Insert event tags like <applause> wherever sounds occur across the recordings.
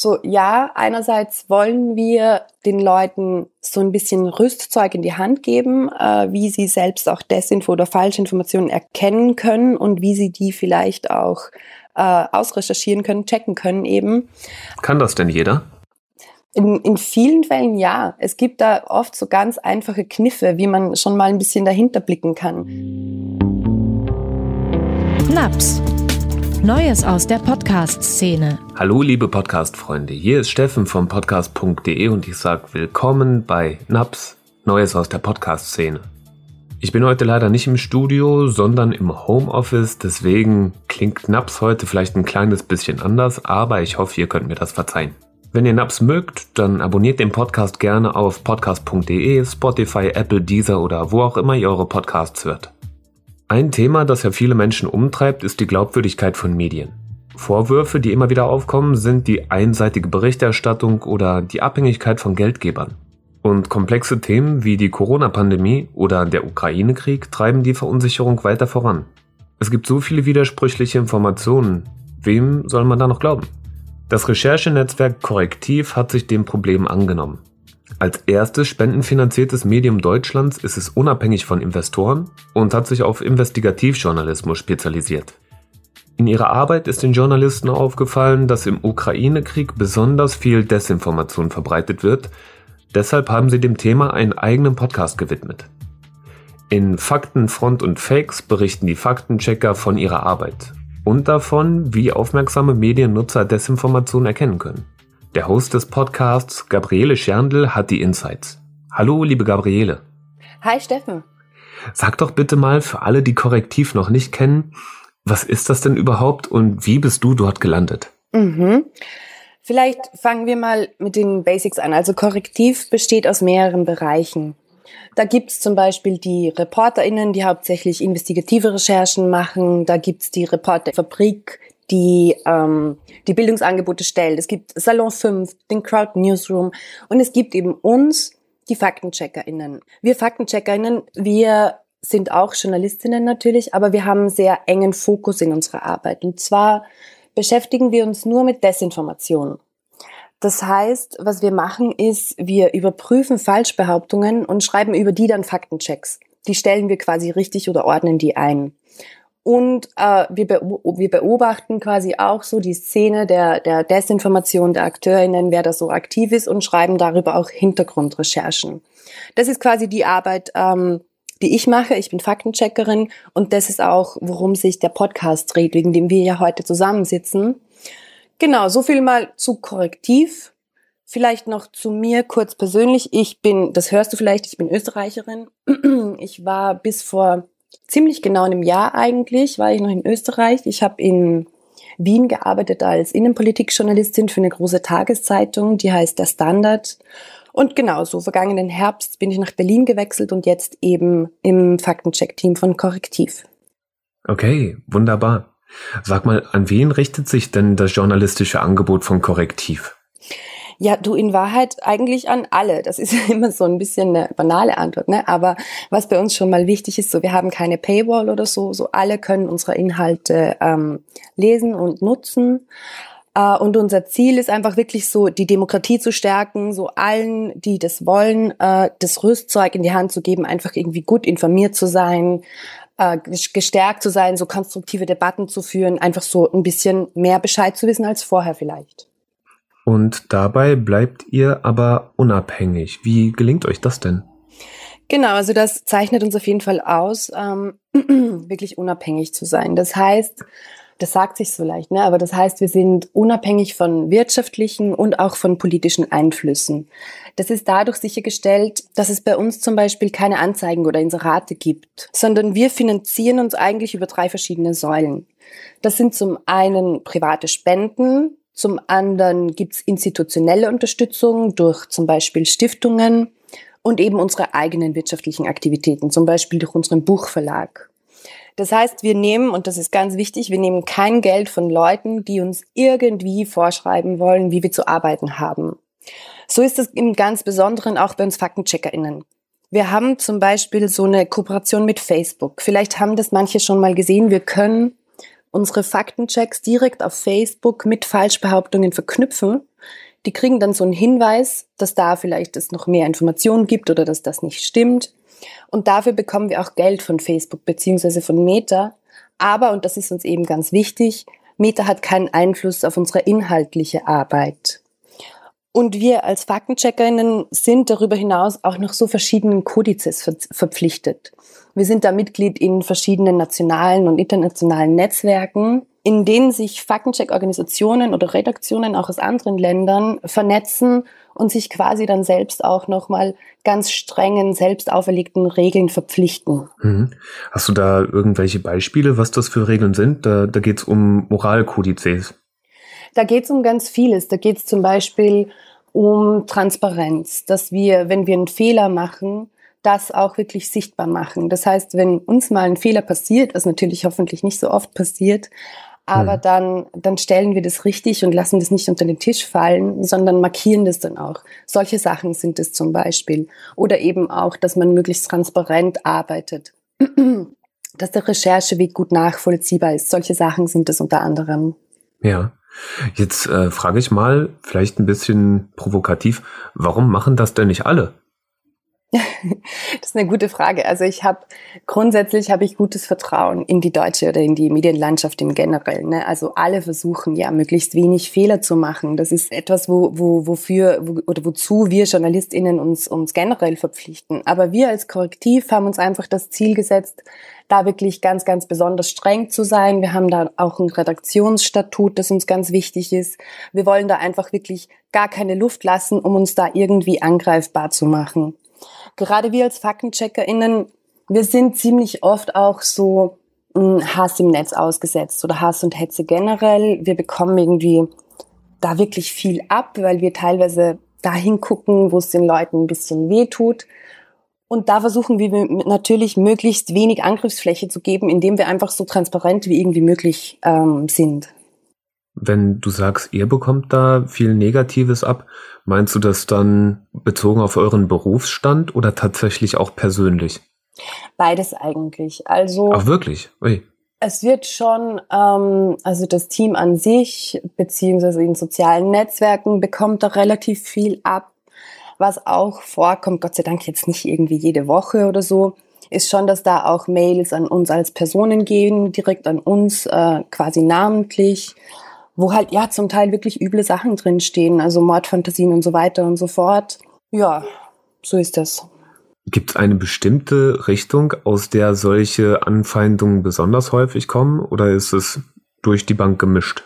So, ja, einerseits wollen wir den Leuten so ein bisschen Rüstzeug in die Hand geben, äh, wie sie selbst auch Desinfo oder Falschinformationen erkennen können und wie sie die vielleicht auch äh, ausrecherchieren können, checken können eben. Kann das denn jeder? In, in vielen Fällen ja. Es gibt da oft so ganz einfache Kniffe, wie man schon mal ein bisschen dahinter blicken kann. Naps. Neues aus der Podcast-Szene. Hallo liebe Podcast-Freunde, hier ist Steffen vom Podcast.de und ich sage willkommen bei Naps. Neues aus der Podcast-Szene. Ich bin heute leider nicht im Studio, sondern im Homeoffice, deswegen klingt Naps heute vielleicht ein kleines bisschen anders, aber ich hoffe, ihr könnt mir das verzeihen. Wenn ihr Naps mögt, dann abonniert den Podcast gerne auf podcast.de, Spotify, Apple, Deezer oder wo auch immer ihr eure Podcasts hört. Ein Thema, das ja viele Menschen umtreibt, ist die Glaubwürdigkeit von Medien. Vorwürfe, die immer wieder aufkommen, sind die einseitige Berichterstattung oder die Abhängigkeit von Geldgebern. Und komplexe Themen wie die Corona-Pandemie oder der Ukraine-Krieg treiben die Verunsicherung weiter voran. Es gibt so viele widersprüchliche Informationen. Wem soll man da noch glauben? Das Recherchenetzwerk Korrektiv hat sich dem Problem angenommen. Als erstes spendenfinanziertes Medium Deutschlands ist es unabhängig von Investoren und hat sich auf Investigativjournalismus spezialisiert. In ihrer Arbeit ist den Journalisten aufgefallen, dass im Ukraine-Krieg besonders viel Desinformation verbreitet wird. Deshalb haben sie dem Thema einen eigenen Podcast gewidmet. In Fakten, Front und Fakes berichten die Faktenchecker von ihrer Arbeit und davon, wie aufmerksame Mediennutzer Desinformation erkennen können. Der Host des Podcasts, Gabriele Scherndl, hat die Insights. Hallo, liebe Gabriele. Hi, Steffen. Sag doch bitte mal für alle, die Korrektiv noch nicht kennen, was ist das denn überhaupt und wie bist du dort gelandet? Mhm. Vielleicht fangen wir mal mit den Basics an. Also Korrektiv besteht aus mehreren Bereichen. Da gibt's zum Beispiel die ReporterInnen, die hauptsächlich investigative Recherchen machen. Da gibt's die Reporterfabrik, die ähm, die Bildungsangebote stellt. Es gibt Salon 5, den Crowd Newsroom und es gibt eben uns, die FaktencheckerInnen. Wir FaktencheckerInnen, wir sind auch Journalistinnen natürlich, aber wir haben sehr engen Fokus in unserer Arbeit. Und zwar beschäftigen wir uns nur mit Desinformation. Das heißt, was wir machen ist, wir überprüfen Falschbehauptungen und schreiben über die dann Faktenchecks. Die stellen wir quasi richtig oder ordnen die ein. Und äh, wir, be wir beobachten quasi auch so die Szene der, der Desinformation der AkteurInnen, wer da so aktiv ist und schreiben darüber auch Hintergrundrecherchen. Das ist quasi die Arbeit, ähm, die ich mache. Ich bin Faktencheckerin und das ist auch, worum sich der Podcast dreht, wegen dem wir ja heute zusammensitzen. Genau, so viel mal zu Korrektiv. Vielleicht noch zu mir kurz persönlich. Ich bin, das hörst du vielleicht, ich bin Österreicherin. Ich war bis vor ziemlich genau einem Jahr eigentlich, war ich noch in Österreich. Ich habe in Wien gearbeitet als Innenpolitikjournalistin für eine große Tageszeitung, die heißt Der Standard. Und genau so, vergangenen Herbst bin ich nach Berlin gewechselt und jetzt eben im Faktencheck-Team von Korrektiv. Okay, wunderbar. Sag mal, an wen richtet sich denn das journalistische Angebot von Korrektiv? Ja, du in Wahrheit eigentlich an alle. Das ist <laughs> immer so ein bisschen eine banale Antwort, ne? Aber was bei uns schon mal wichtig ist, so wir haben keine Paywall oder so, so alle können unsere Inhalte ähm, lesen und nutzen. Uh, und unser Ziel ist einfach wirklich so, die Demokratie zu stärken, so allen, die das wollen, uh, das Rüstzeug in die Hand zu geben, einfach irgendwie gut informiert zu sein, uh, gestärkt zu sein, so konstruktive Debatten zu führen, einfach so ein bisschen mehr Bescheid zu wissen als vorher vielleicht. Und dabei bleibt ihr aber unabhängig. Wie gelingt euch das denn? Genau, also das zeichnet uns auf jeden Fall aus, ähm, <clears throat> wirklich unabhängig zu sein. Das heißt, das sagt sich so leicht, ne? aber das heißt, wir sind unabhängig von wirtschaftlichen und auch von politischen Einflüssen. Das ist dadurch sichergestellt, dass es bei uns zum Beispiel keine Anzeigen oder Inserate gibt, sondern wir finanzieren uns eigentlich über drei verschiedene Säulen. Das sind zum einen private Spenden, zum anderen gibt es institutionelle Unterstützung durch zum Beispiel Stiftungen und eben unsere eigenen wirtschaftlichen Aktivitäten, zum Beispiel durch unseren Buchverlag. Das heißt, wir nehmen, und das ist ganz wichtig, wir nehmen kein Geld von Leuten, die uns irgendwie vorschreiben wollen, wie wir zu arbeiten haben. So ist es im ganz Besonderen auch bei uns FaktencheckerInnen. Wir haben zum Beispiel so eine Kooperation mit Facebook. Vielleicht haben das manche schon mal gesehen. Wir können unsere Faktenchecks direkt auf Facebook mit Falschbehauptungen verknüpfen. Die kriegen dann so einen Hinweis, dass da vielleicht es noch mehr Informationen gibt oder dass das nicht stimmt. Und dafür bekommen wir auch Geld von Facebook beziehungsweise von Meta. Aber, und das ist uns eben ganz wichtig, Meta hat keinen Einfluss auf unsere inhaltliche Arbeit. Und wir als Faktencheckerinnen sind darüber hinaus auch noch so verschiedenen Kodizes ver verpflichtet. Wir sind da Mitglied in verschiedenen nationalen und internationalen Netzwerken, in denen sich Faktencheck-Organisationen oder Redaktionen auch aus anderen Ländern vernetzen und sich quasi dann selbst auch nochmal ganz strengen, selbst auferlegten Regeln verpflichten. Mhm. Hast du da irgendwelche Beispiele, was das für Regeln sind? Da, da geht es um Moralkodizes. Da geht es um ganz vieles. Da geht es zum Beispiel um Transparenz, dass wir, wenn wir einen Fehler machen, das auch wirklich sichtbar machen. Das heißt, wenn uns mal ein Fehler passiert, was natürlich hoffentlich nicht so oft passiert, aber mhm. dann, dann stellen wir das richtig und lassen das nicht unter den Tisch fallen, sondern markieren das dann auch. Solche Sachen sind es zum Beispiel. Oder eben auch, dass man möglichst transparent arbeitet. <clears throat> dass der Rechercheweg gut nachvollziehbar ist. Solche Sachen sind es unter anderem. Ja. Jetzt äh, frage ich mal, vielleicht ein bisschen provokativ, warum machen das denn nicht alle? Das ist eine gute Frage. Also ich habe grundsätzlich habe ich gutes Vertrauen in die deutsche oder in die Medienlandschaft im Generellen. Ne? Also alle versuchen ja möglichst wenig Fehler zu machen. Das ist etwas, wo, wo, wofür wo, oder wozu wir JournalistInnen uns, uns generell verpflichten. Aber wir als Korrektiv haben uns einfach das Ziel gesetzt, da wirklich ganz, ganz besonders streng zu sein. Wir haben da auch ein Redaktionsstatut, das uns ganz wichtig ist. Wir wollen da einfach wirklich gar keine Luft lassen, um uns da irgendwie angreifbar zu machen gerade wir als FaktencheckerInnen, wir sind ziemlich oft auch so hm, Hass im Netz ausgesetzt oder Hass und Hetze generell. Wir bekommen irgendwie da wirklich viel ab, weil wir teilweise dahin gucken, wo es den Leuten ein bisschen weh tut. Und da versuchen wir natürlich möglichst wenig Angriffsfläche zu geben, indem wir einfach so transparent wie irgendwie möglich ähm, sind. Wenn du sagst, ihr bekommt da viel Negatives ab, meinst du das dann bezogen auf euren Berufsstand oder tatsächlich auch persönlich? Beides eigentlich. Also. Ach wirklich? Ui. Es wird schon, ähm, also das Team an sich, beziehungsweise in sozialen Netzwerken, bekommt da relativ viel ab. Was auch vorkommt, Gott sei Dank jetzt nicht irgendwie jede Woche oder so, ist schon, dass da auch Mails an uns als Personen gehen, direkt an uns, äh, quasi namentlich wo halt ja zum Teil wirklich üble Sachen drinstehen, also Mordfantasien und so weiter und so fort. Ja, so ist das. Gibt es eine bestimmte Richtung, aus der solche Anfeindungen besonders häufig kommen oder ist es durch die Bank gemischt?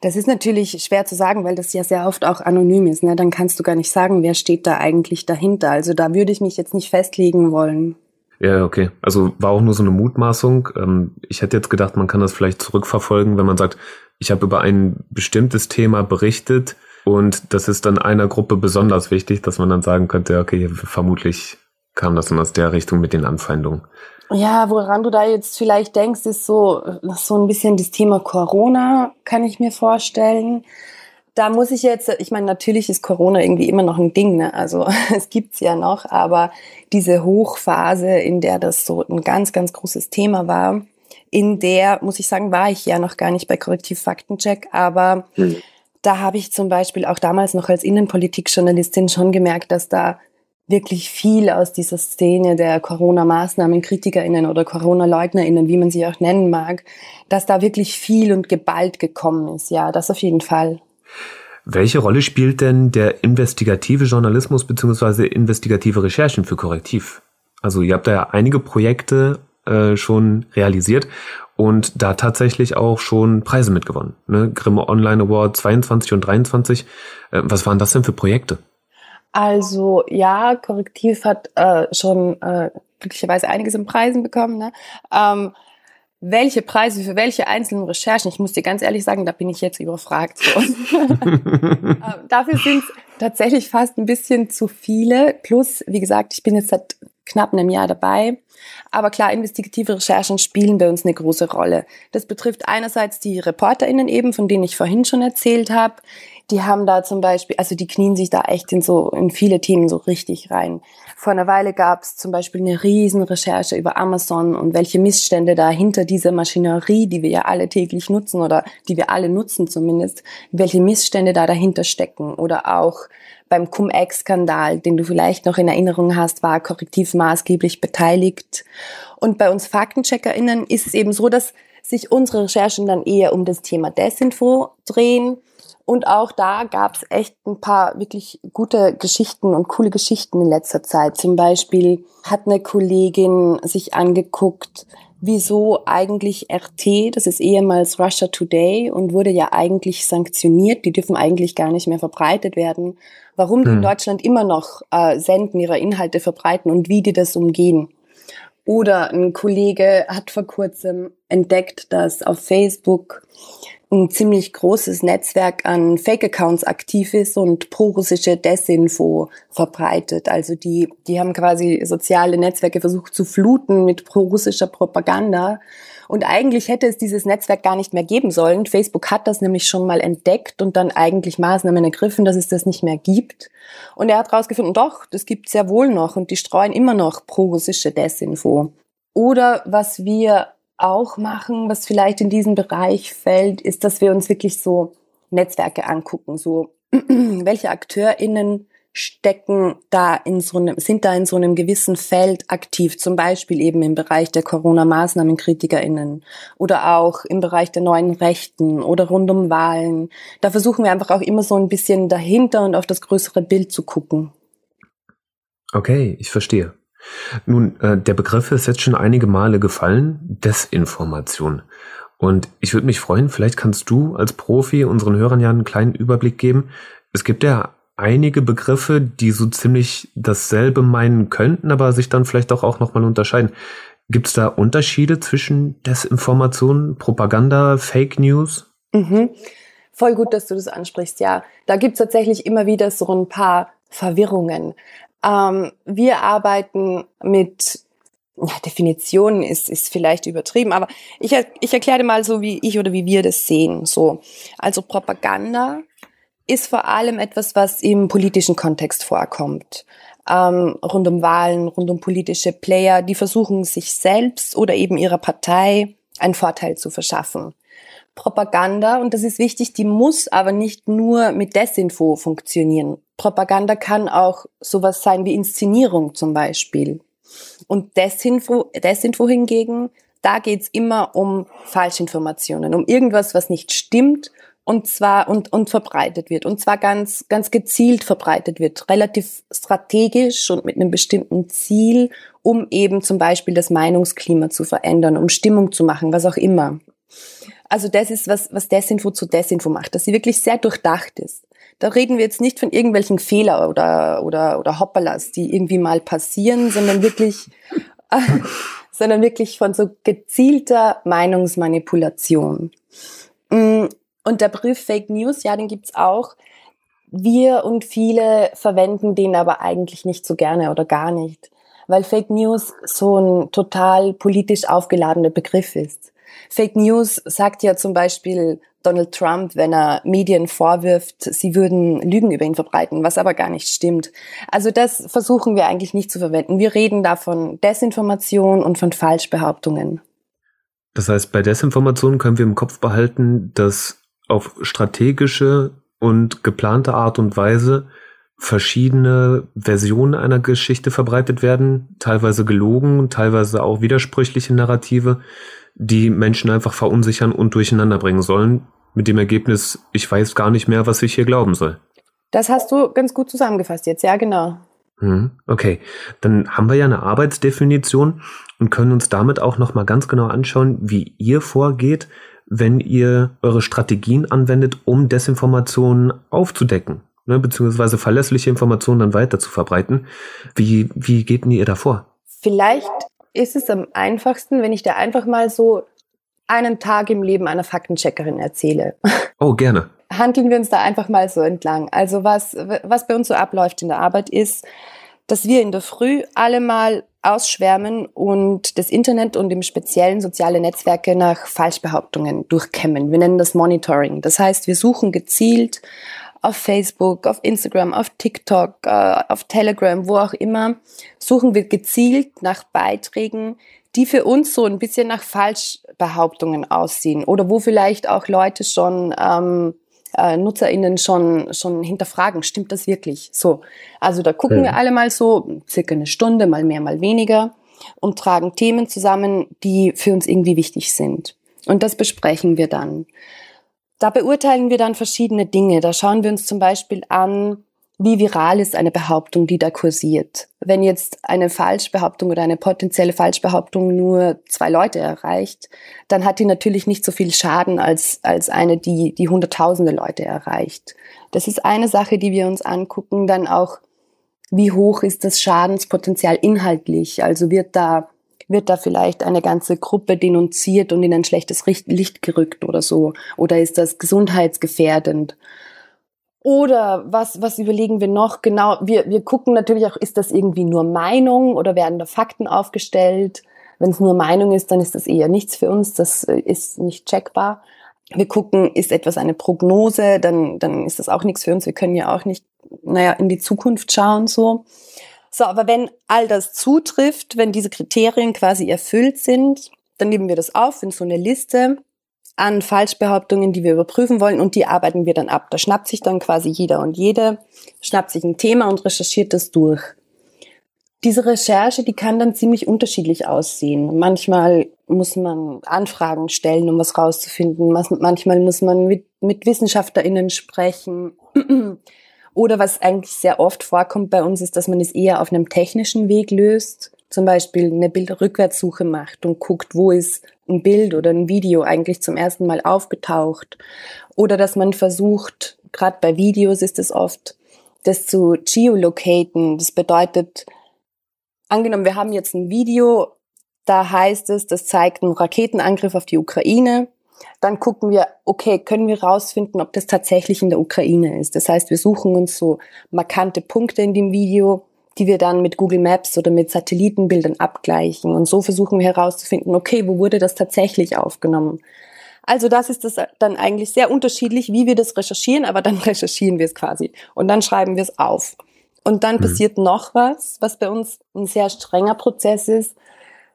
Das ist natürlich schwer zu sagen, weil das ja sehr oft auch anonym ist. Ne? Dann kannst du gar nicht sagen, wer steht da eigentlich dahinter. Also da würde ich mich jetzt nicht festlegen wollen. Ja, okay. Also war auch nur so eine Mutmaßung. Ähm, ich hätte jetzt gedacht, man kann das vielleicht zurückverfolgen, wenn man sagt, ich habe über ein bestimmtes Thema berichtet und das ist dann einer Gruppe besonders wichtig, dass man dann sagen könnte, okay, vermutlich kam das dann aus der Richtung mit den Anfeindungen. Ja, woran du da jetzt vielleicht denkst, ist so, so ein bisschen das Thema Corona, kann ich mir vorstellen. Da muss ich jetzt, ich meine, natürlich ist Corona irgendwie immer noch ein Ding, ne? Also <laughs> es gibt's ja noch, aber diese Hochphase, in der das so ein ganz, ganz großes Thema war, in der, muss ich sagen, war ich ja noch gar nicht bei Korrektiv Faktencheck, aber mhm. da habe ich zum Beispiel auch damals noch als Innenpolitikjournalistin schon gemerkt, dass da wirklich viel aus dieser Szene der Corona-Maßnahmen, KritikerInnen oder Corona-LeugnerInnen, wie man sie auch nennen mag, dass da wirklich viel und geballt gekommen ist. Ja, das auf jeden Fall. Welche Rolle spielt denn der investigative Journalismus beziehungsweise investigative Recherchen für Korrektiv? Also ihr habt da ja einige Projekte äh, schon realisiert und da tatsächlich auch schon Preise mitgewonnen. Ne? Grimme Online Award 22 und 23. Äh, was waren das denn für Projekte? Also ja, Korrektiv hat äh, schon äh, glücklicherweise einiges in Preisen bekommen. Ne? Ähm, welche Preise für welche einzelnen Recherchen, ich muss dir ganz ehrlich sagen, da bin ich jetzt überfragt. So. <laughs> <laughs> ähm, dafür sind es tatsächlich fast ein bisschen zu viele. Plus, wie gesagt, ich bin jetzt seit knapp einem Jahr dabei. Aber klar, investigative Recherchen spielen bei uns eine große Rolle. Das betrifft einerseits die ReporterInnen eben, von denen ich vorhin schon erzählt habe, Die haben da zum Beispiel, also die knien sich da echt in so in viele Themen so richtig rein. Vor einer Weile gab es zum Beispiel eine riesen Recherche über Amazon und welche Missstände da hinter dieser Maschinerie, die wir ja alle täglich nutzen oder die wir alle nutzen zumindest, welche Missstände da dahinter stecken. Oder auch beim Cum-Ex-Skandal, den du vielleicht noch in Erinnerung hast, war korrektiv maßgeblich beteiligt. Und bei uns FaktencheckerInnen ist es eben so, dass sich unsere Recherchen dann eher um das Thema Desinfo drehen. Und auch da gab es echt ein paar wirklich gute Geschichten und coole Geschichten in letzter Zeit. Zum Beispiel hat eine Kollegin sich angeguckt, wieso eigentlich RT, das ist ehemals Russia Today und wurde ja eigentlich sanktioniert, die dürfen eigentlich gar nicht mehr verbreitet werden, warum die in hm. Deutschland immer noch äh, senden, ihre Inhalte verbreiten und wie die das umgehen. Oder ein Kollege hat vor kurzem entdeckt, dass auf Facebook ein ziemlich großes Netzwerk an Fake-Accounts aktiv ist und pro-russische Desinfo verbreitet. Also die, die haben quasi soziale Netzwerke versucht zu fluten mit pro-russischer Propaganda. Und eigentlich hätte es dieses Netzwerk gar nicht mehr geben sollen. Facebook hat das nämlich schon mal entdeckt und dann eigentlich Maßnahmen ergriffen, dass es das nicht mehr gibt. Und er hat herausgefunden, doch, das gibt sehr wohl noch und die streuen immer noch pro-russische Desinfo. Oder was wir auch machen, was vielleicht in diesen Bereich fällt, ist, dass wir uns wirklich so Netzwerke angucken, so <clears throat> welche AkteurInnen stecken da in so einem, sind da in so einem gewissen Feld aktiv, zum Beispiel eben im Bereich der Corona-MaßnahmenkritikerInnen oder auch im Bereich der neuen Rechten oder rund um Wahlen. Da versuchen wir einfach auch immer so ein bisschen dahinter und auf das größere Bild zu gucken. Okay, ich verstehe. Nun, äh, der Begriff ist jetzt schon einige Male gefallen, Desinformation. Und ich würde mich freuen, vielleicht kannst du als Profi unseren Hörern ja einen kleinen Überblick geben. Es gibt ja einige Begriffe, die so ziemlich dasselbe meinen könnten, aber sich dann vielleicht doch auch nochmal unterscheiden. Gibt es da Unterschiede zwischen Desinformation, Propaganda, Fake News? Mhm. Voll gut, dass du das ansprichst, ja. Da gibt es tatsächlich immer wieder so ein paar Verwirrungen. Ähm, wir arbeiten mit ja, Definitionen ist, ist vielleicht übertrieben, aber ich, ich erkläre mal so, wie ich oder wie wir das sehen. So, also Propaganda ist vor allem etwas, was im politischen Kontext vorkommt. Ähm, rund um Wahlen, rund um politische Player, die versuchen, sich selbst oder eben ihrer Partei einen Vorteil zu verschaffen. Propaganda, und das ist wichtig, die muss aber nicht nur mit Desinfo funktionieren. Propaganda kann auch sowas sein wie Inszenierung zum Beispiel. Und Desinfo, Desinfo hingegen, da geht's immer um Falschinformationen, um irgendwas, was nicht stimmt und zwar und, und verbreitet wird. Und zwar ganz, ganz gezielt verbreitet wird, relativ strategisch und mit einem bestimmten Ziel, um eben zum Beispiel das Meinungsklima zu verändern, um Stimmung zu machen, was auch immer. Also das ist, was, was Desinfo zu Desinfo macht, dass sie wirklich sehr durchdacht ist. Da reden wir jetzt nicht von irgendwelchen Fehler oder, oder, oder Hoppalas, die irgendwie mal passieren, sondern wirklich, <laughs> sondern wirklich von so gezielter Meinungsmanipulation. Und der Begriff Fake News, ja, den gibt's auch. Wir und viele verwenden den aber eigentlich nicht so gerne oder gar nicht, weil Fake News so ein total politisch aufgeladener Begriff ist. Fake News sagt ja zum Beispiel Donald Trump, wenn er Medien vorwirft, sie würden Lügen über ihn verbreiten, was aber gar nicht stimmt. Also das versuchen wir eigentlich nicht zu verwenden. Wir reden da von Desinformation und von Falschbehauptungen. Das heißt, bei Desinformation können wir im Kopf behalten, dass auf strategische und geplante Art und Weise verschiedene Versionen einer Geschichte verbreitet werden, teilweise gelogen, teilweise auch widersprüchliche Narrative, die Menschen einfach verunsichern und durcheinander bringen sollen, mit dem Ergebnis, ich weiß gar nicht mehr, was ich hier glauben soll. Das hast du ganz gut zusammengefasst jetzt, ja, genau. Hm, okay, dann haben wir ja eine Arbeitsdefinition und können uns damit auch noch mal ganz genau anschauen, wie ihr vorgeht, wenn ihr eure Strategien anwendet, um Desinformationen aufzudecken, ne, beziehungsweise verlässliche Informationen dann weiter zu verbreiten. Wie, wie geht denn ihr da vor? Vielleicht ist es am einfachsten, wenn ich dir einfach mal so einen Tag im Leben einer Faktencheckerin erzähle. <laughs> Oh, gerne. Handeln wir uns da einfach mal so entlang. Also was, was bei uns so abläuft in der Arbeit ist, dass wir in der Früh alle mal ausschwärmen und das Internet und im Speziellen soziale Netzwerke nach Falschbehauptungen durchkämmen. Wir nennen das Monitoring. Das heißt, wir suchen gezielt auf Facebook, auf Instagram, auf TikTok, äh, auf Telegram, wo auch immer, suchen wir gezielt nach Beiträgen, die für uns so ein bisschen nach Falschbehauptungen aussehen oder wo vielleicht auch Leute schon ähm, äh, NutzerInnen schon, schon hinterfragen, stimmt das wirklich? So. Also da gucken ja. wir alle mal so, circa eine Stunde, mal mehr, mal weniger und tragen Themen zusammen, die für uns irgendwie wichtig sind. Und das besprechen wir dann. Da beurteilen wir dann verschiedene Dinge. Da schauen wir uns zum Beispiel an, wie viral ist eine Behauptung, die da kursiert. Wenn jetzt eine Falschbehauptung oder eine potenzielle Falschbehauptung nur zwei Leute erreicht, dann hat die natürlich nicht so viel Schaden als, als eine, die, die hunderttausende Leute erreicht. Das ist eine Sache, die wir uns angucken. Dann auch, wie hoch ist das Schadenspotenzial inhaltlich? Also wird da, wird da vielleicht eine ganze Gruppe denunziert und in ein schlechtes Licht gerückt oder so? Oder ist das gesundheitsgefährdend? Oder was, was überlegen wir noch? Genau, wir, wir gucken natürlich auch, ist das irgendwie nur Meinung oder werden da Fakten aufgestellt? Wenn es nur Meinung ist, dann ist das eher nichts für uns, das äh, ist nicht checkbar. Wir gucken, ist etwas eine Prognose, dann, dann ist das auch nichts für uns. Wir können ja auch nicht, naja, in die Zukunft schauen, so. So, aber wenn all das zutrifft, wenn diese Kriterien quasi erfüllt sind, dann nehmen wir das auf in so eine Liste an Falschbehauptungen, die wir überprüfen wollen und die arbeiten wir dann ab. Da schnappt sich dann quasi jeder und jede, schnappt sich ein Thema und recherchiert das durch. Diese Recherche, die kann dann ziemlich unterschiedlich aussehen. Manchmal muss man Anfragen stellen, um was rauszufinden. Manchmal muss man mit, mit WissenschaftlerInnen sprechen. <clears throat> Oder was eigentlich sehr oft vorkommt bei uns, ist, dass man es eher auf einem technischen Weg löst zum Beispiel eine Bildrückwärtssuche macht und guckt, wo ist ein Bild oder ein Video eigentlich zum ersten Mal aufgetaucht. Oder dass man versucht, gerade bei Videos ist es oft, das zu geolocaten. Das bedeutet, angenommen, wir haben jetzt ein Video, da heißt es, das zeigt einen Raketenangriff auf die Ukraine. Dann gucken wir, okay, können wir rausfinden, ob das tatsächlich in der Ukraine ist. Das heißt, wir suchen uns so markante Punkte in dem Video, die wir dann mit Google Maps oder mit Satellitenbildern abgleichen. Und so versuchen wir herauszufinden, okay, wo wurde das tatsächlich aufgenommen? Also das ist das dann eigentlich sehr unterschiedlich, wie wir das recherchieren, aber dann <laughs> recherchieren wir es quasi und dann schreiben wir es auf. Und dann mhm. passiert noch was, was bei uns ein sehr strenger Prozess ist.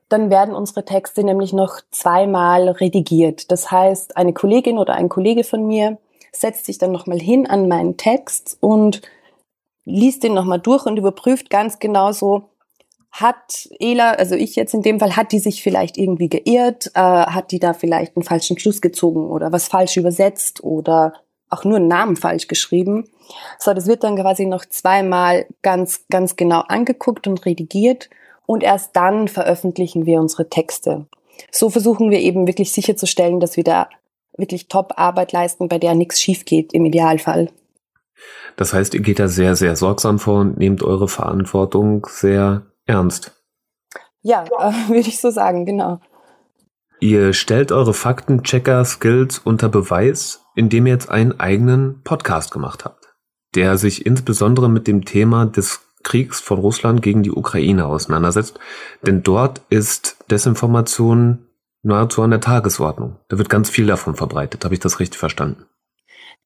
Dann werden unsere Texte nämlich noch zweimal redigiert. Das heißt, eine Kollegin oder ein Kollege von mir setzt sich dann nochmal hin an meinen Text und liest den nochmal durch und überprüft ganz genau so, hat Ela, also ich jetzt in dem Fall, hat die sich vielleicht irgendwie geirrt, äh, hat die da vielleicht einen falschen Schluss gezogen oder was falsch übersetzt oder auch nur einen Namen falsch geschrieben. So, das wird dann quasi noch zweimal ganz, ganz genau angeguckt und redigiert und erst dann veröffentlichen wir unsere Texte. So versuchen wir eben wirklich sicherzustellen, dass wir da wirklich Top-Arbeit leisten, bei der nichts schief geht im Idealfall. Das heißt, ihr geht da sehr, sehr sorgsam vor und nehmt eure Verantwortung sehr ernst. Ja, äh, <laughs> würde ich so sagen, genau. Ihr stellt eure Faktenchecker-Skills unter Beweis, indem ihr jetzt einen eigenen Podcast gemacht habt, der sich insbesondere mit dem Thema des Kriegs von Russland gegen die Ukraine auseinandersetzt. Denn dort ist Desinformation nahezu an der Tagesordnung. Da wird ganz viel davon verbreitet. Habe ich das richtig verstanden?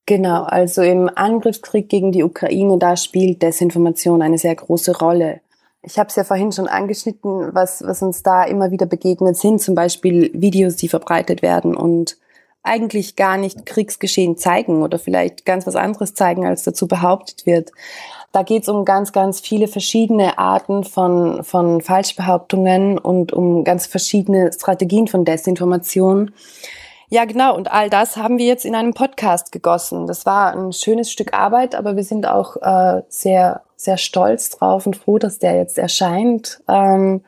Genau, also im Angriffskrieg gegen die Ukraine, da spielt Desinformation eine sehr große Rolle. Ich habe es ja vorhin schon angeschnitten, was, was uns da immer wieder begegnet sind, zum Beispiel Videos, die verbreitet werden und eigentlich gar nicht Kriegsgeschehen zeigen oder vielleicht ganz was anderes zeigen, als dazu behauptet wird. Da geht es um ganz, ganz viele verschiedene Arten von, von Falschbehauptungen und um ganz verschiedene Strategien von Desinformation. Ja, genau. Und all das haben wir jetzt in einem Podcast gegossen. Das war ein schönes Stück Arbeit, aber wir sind auch äh, sehr, sehr stolz drauf und froh, dass der jetzt erscheint. Ähm,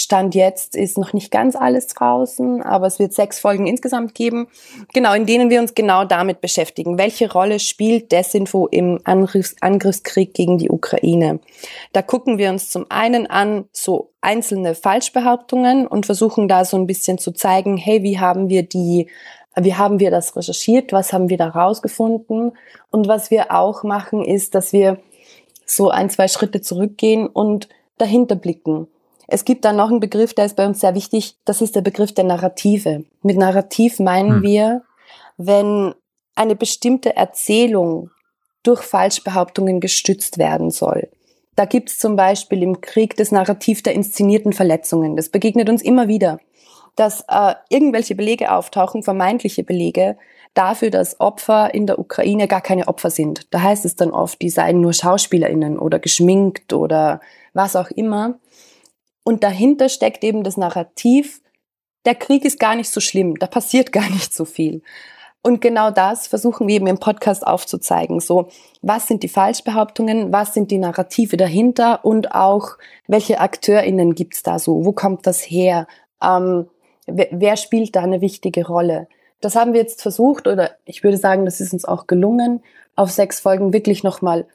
Stand jetzt ist noch nicht ganz alles draußen, aber es wird sechs Folgen insgesamt geben, genau, in denen wir uns genau damit beschäftigen. Welche Rolle spielt Desinfo im Angriffs Angriffskrieg gegen die Ukraine? Da gucken wir uns zum einen an so einzelne Falschbehauptungen und versuchen da so ein bisschen zu zeigen, hey, wie haben wir die wie haben wir das recherchiert? Was haben wir da rausgefunden? Und was wir auch machen, ist, dass wir so ein, zwei Schritte zurückgehen und dahinter blicken. Es gibt dann noch einen Begriff, der ist bei uns sehr wichtig, das ist der Begriff der Narrative. Mit Narrativ meinen hm. wir, wenn eine bestimmte Erzählung durch Falschbehauptungen gestützt werden soll. Da gibt es zum Beispiel im Krieg das Narrativ der inszenierten Verletzungen. Das begegnet uns immer wieder, dass äh, irgendwelche Belege auftauchen, vermeintliche Belege, dafür, dass Opfer in der Ukraine gar keine Opfer sind. Da heißt es dann oft, die seien nur Schauspielerinnen oder geschminkt oder was auch immer. Und dahinter steckt eben das Narrativ, der Krieg ist gar nicht so schlimm, da passiert gar <laughs> nicht so viel. Und genau das versuchen wir eben im Podcast aufzuzeigen. So, was sind die Falschbehauptungen, was sind die Narrative dahinter und auch, welche AkteurInnen gibt's da so, wo kommt das her, ähm, wer, wer spielt da eine wichtige Rolle. Das haben wir jetzt versucht, oder ich würde sagen, das ist uns auch gelungen, auf sechs Folgen wirklich nochmal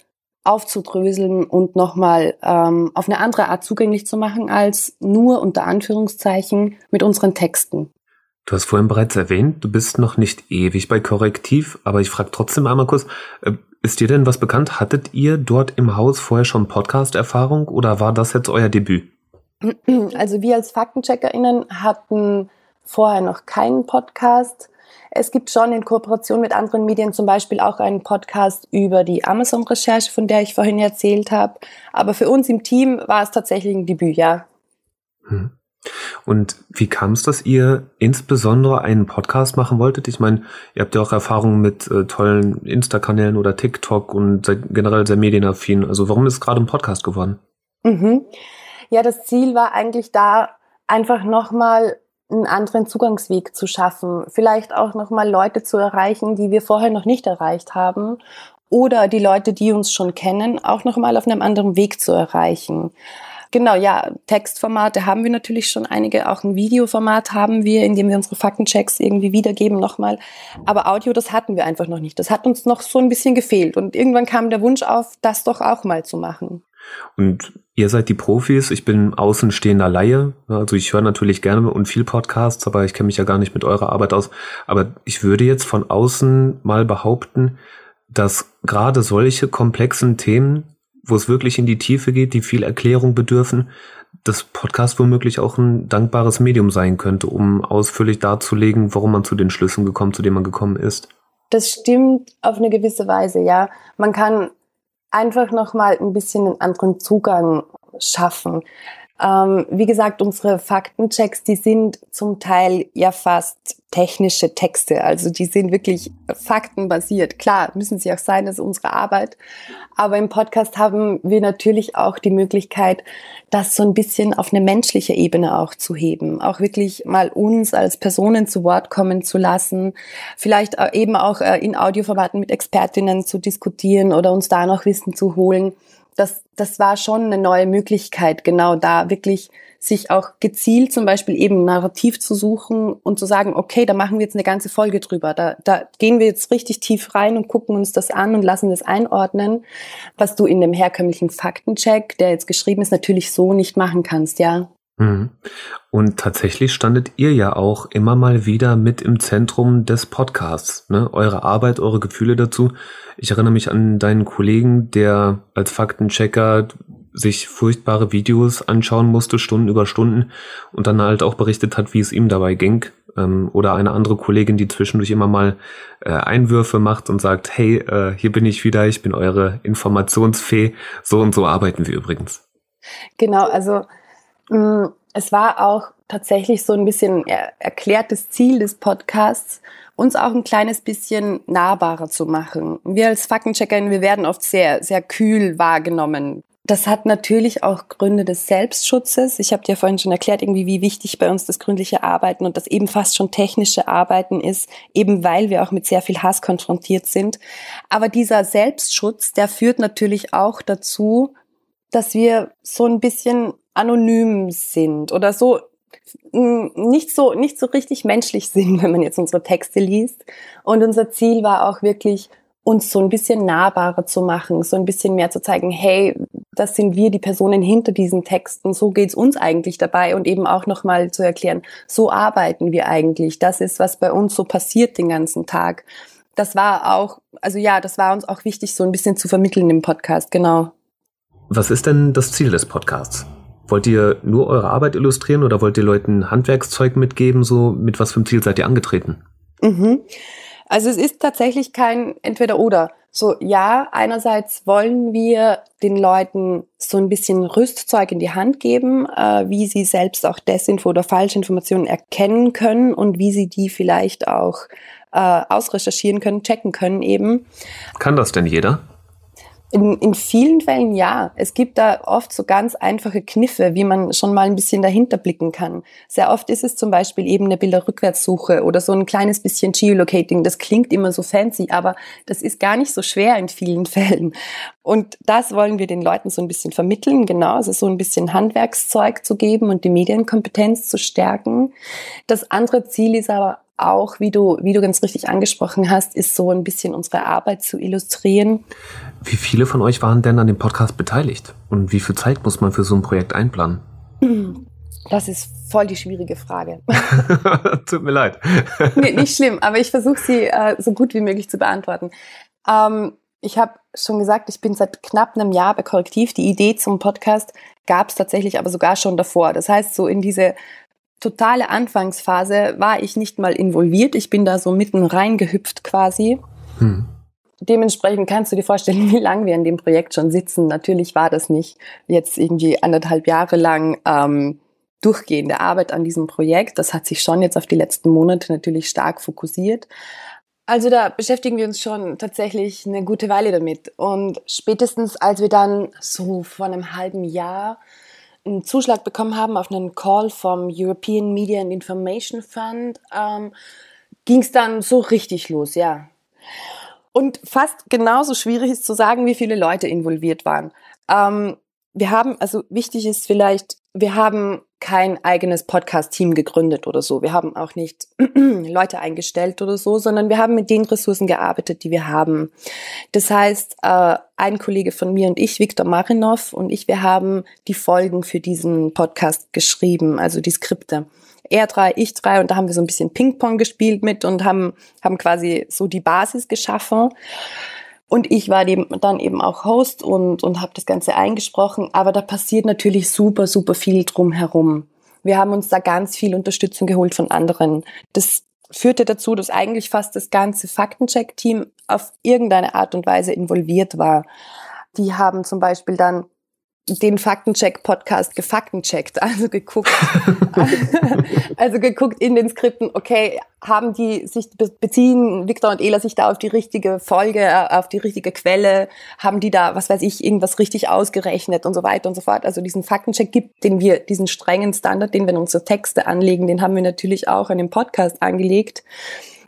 aufzudröseln und nochmal ähm, auf eine andere Art zugänglich zu machen als nur unter Anführungszeichen mit unseren Texten. Du hast vorhin bereits erwähnt, du bist noch nicht ewig bei Korrektiv, aber ich frage trotzdem einmal kurz, äh, ist dir denn was bekannt? Hattet ihr dort im Haus vorher schon Podcast-Erfahrung oder war das jetzt euer Debüt? Also wir als FaktencheckerInnen hatten vorher noch keinen Podcast. Es gibt schon in Kooperation mit anderen Medien zum Beispiel auch einen Podcast über die Amazon-Recherche, von der ich vorhin erzählt habe. Aber für uns im Team war es tatsächlich ein Debüt, ja. Hm. Und wie kam es, dass ihr insbesondere einen Podcast machen wolltet? Ich meine, ihr habt ja auch Erfahrungen mit äh, tollen Insta-Kanälen oder TikTok und seid generell sehr medienaffin. Also warum ist gerade ein Podcast geworden? Mhm. Ja, das Ziel war eigentlich da, einfach nochmal einen anderen Zugangsweg zu schaffen. Vielleicht auch nochmal Leute zu erreichen, die wir vorher noch nicht erreicht haben. Oder die Leute, die uns schon kennen, auch nochmal auf einem anderen Weg zu erreichen. Genau, ja, Textformate haben wir natürlich schon einige, auch ein Videoformat haben wir, in dem wir unsere Faktenchecks irgendwie wiedergeben nochmal. Aber Audio, das hatten wir einfach noch nicht. Das hat uns noch so ein bisschen gefehlt. Und irgendwann kam der Wunsch auf, das doch auch mal zu machen. Und ihr seid die Profis, ich bin außenstehender Laie. Also ich höre natürlich gerne und viel Podcasts, aber ich kenne mich ja gar nicht mit eurer Arbeit aus. Aber ich würde jetzt von außen mal behaupten, dass gerade solche komplexen Themen, wo es wirklich in die Tiefe geht, die viel Erklärung bedürfen, das Podcast womöglich auch ein dankbares Medium sein könnte, um ausführlich darzulegen, warum man zu den Schlüssen gekommen, zu denen man gekommen ist. Das stimmt auf eine gewisse Weise, ja. Man kann einfach nochmal ein bisschen einen anderen Zugang schaffen. Ähm, wie gesagt, unsere Faktenchecks, die sind zum Teil ja fast technische Texte. Also die sind wirklich faktenbasiert. Klar, müssen sie auch sein, das ist unsere Arbeit. Aber im Podcast haben wir natürlich auch die Möglichkeit, das so ein bisschen auf eine menschliche Ebene auch zu heben. Auch wirklich mal uns als Personen zu Wort kommen zu lassen. Vielleicht eben auch äh, in Audioformaten mit Expertinnen zu diskutieren oder uns da noch Wissen zu holen das, das war schon eine neue Möglichkeit, genau da wirklich sich auch gezielt zum Beispiel eben Narrativ zu suchen und zu sagen, okay, da machen wir jetzt eine ganze Folge drüber. Da, da gehen wir jetzt richtig tief rein und gucken uns das an und lassen das einordnen, was du in dem herkömmlichen Faktencheck, der jetzt geschrieben ist, natürlich so nicht machen kannst, ja. Mhm. Und tatsächlich standet ihr ja auch immer mal wieder mit im Zentrum des Podcasts. Ne? Eure Arbeit, eure Gefühle dazu. Ich erinnere mich an deinen Kollegen, der als Faktenchecker sich furchtbare Videos anschauen musste, Stunden über Stunden, und dann halt auch berichtet hat, wie es ihm dabei ging. Ähm, oder eine andere Kollegin, die zwischendurch immer mal äh, Einwürfe macht und sagt, hey, äh, hier bin ich wieder, ich bin eure Informationsfee. So und so arbeiten wir übrigens. Genau, also es war auch tatsächlich so ein bisschen erklärtes Ziel des Podcasts, uns auch ein kleines bisschen nahbarer zu machen. Wir als Faktencheckerin, wir werden oft sehr, sehr kühl wahrgenommen. Das hat natürlich auch Gründe des Selbstschutzes. Ich habe dir vorhin schon erklärt, irgendwie, wie wichtig bei uns das gründliche Arbeiten und das eben fast schon technische Arbeiten ist, eben weil wir auch mit sehr viel Hass konfrontiert sind. Aber dieser Selbstschutz, der führt natürlich auch dazu, dass wir so ein bisschen anonym sind oder so nicht so nicht so richtig menschlich sind, <laughs> wenn man jetzt unsere Texte liest. Und unser Ziel war auch wirklich uns so ein bisschen nahbarer zu machen, so ein bisschen mehr zu zeigen, hey, das sind wir, die Personen hinter diesen Texten, so geht's uns eigentlich dabei und eben auch nochmal zu erklären, so arbeiten wir eigentlich, das ist, was bei uns so passiert den ganzen Tag. Das war auch, also ja, das war uns auch wichtig, so ein bisschen zu vermitteln im Podcast, genau. Was ist denn das Ziel des Podcasts? Wollt ihr nur eure Arbeit illustrieren oder wollt ihr Leuten Handwerkszeug mitgeben? So mit was für einem Ziel seid ihr angetreten? Mhm. Also es ist tatsächlich kein Entweder-Oder. So, ja, einerseits wollen wir den Leuten so ein bisschen Rüstzeug in die Hand geben, äh, wie sie selbst auch Desinfo oder Falschinformationen erkennen können und wie sie die vielleicht auch äh, ausrecherchieren können, checken können eben. Kann das denn jeder? In, in vielen Fällen ja. Es gibt da oft so ganz einfache Kniffe, wie man schon mal ein bisschen dahinter blicken kann. Sehr oft ist es zum Beispiel eben eine Bilderrückwärtssuche oder so ein kleines bisschen Geolocating. Das klingt immer so fancy, aber das ist gar nicht so schwer in vielen <laughs> Fällen. Und das wollen wir den Leuten so ein bisschen vermitteln, genau, also so ein bisschen Handwerkszeug zu geben und die Medienkompetenz zu stärken. Das andere Ziel ist aber auch, wie du, wie du ganz richtig angesprochen hast, ist so ein bisschen unsere Arbeit zu illustrieren. Wie viele von euch waren denn an dem Podcast beteiligt? Und wie viel Zeit muss man für so ein Projekt einplanen? Das ist voll die schwierige Frage. <laughs> Tut mir leid. <laughs> nee, nicht schlimm, aber ich versuche sie äh, so gut wie möglich zu beantworten. Ähm, ich habe schon gesagt, ich bin seit knapp einem Jahr bei Korrektiv. Die Idee zum Podcast gab es tatsächlich aber sogar schon davor. Das heißt, so in diese totale Anfangsphase war ich nicht mal involviert. Ich bin da so mitten reingehüpft quasi. Hm. Dementsprechend kannst du dir vorstellen, <laughs> wie lange wir in dem Projekt schon sitzen. Natürlich war das nicht jetzt irgendwie anderthalb Jahre lang ähm, durchgehende Arbeit an diesem Projekt. Das hat sich schon jetzt auf die letzten Monate natürlich stark fokussiert. Also da beschäftigen wir uns schon tatsächlich eine gute Weile damit. Und spätestens als wir dann so vor einem halben Jahr einen Zuschlag bekommen haben auf einen Call vom European Media and Information Fund, ähm, ging es dann so richtig los, ja. Und fast genauso schwierig ist zu sagen, wie viele Leute involviert waren. Ähm, wir haben, also wichtig ist vielleicht, wir haben kein eigenes Podcast-Team gegründet oder so. Wir haben auch nicht <clears throat> Leute eingestellt oder so, sondern wir haben mit den Ressourcen gearbeitet, die wir haben. Das heißt, äh, ein Kollege von mir und ich, Viktor Marinov und ich, wir haben die Folgen für diesen Podcast geschrieben, also die Skripte. Er drei, ich drei und da haben wir so ein bisschen Ping-Pong gespielt mit und haben, haben quasi so die Basis geschaffen. Und ich war dann eben auch Host und, und habe das Ganze eingesprochen. Aber da passiert natürlich super, super viel drumherum. Wir haben uns da ganz viel Unterstützung geholt von anderen. Das führte dazu, dass eigentlich fast das ganze Faktencheck-Team auf irgendeine Art und Weise involviert war. Die haben zum Beispiel dann den Faktencheck-Podcast gefaktencheckt, also geguckt, <laughs> also geguckt in den Skripten, okay, haben die sich, beziehen Victor und Ela sich da auf die richtige Folge, äh, auf die richtige Quelle, haben die da, was weiß ich, irgendwas richtig ausgerechnet und so weiter und so fort. Also diesen Faktencheck gibt, den wir, diesen strengen Standard, den wir in unsere Texte anlegen, den haben wir natürlich auch an den Podcast angelegt.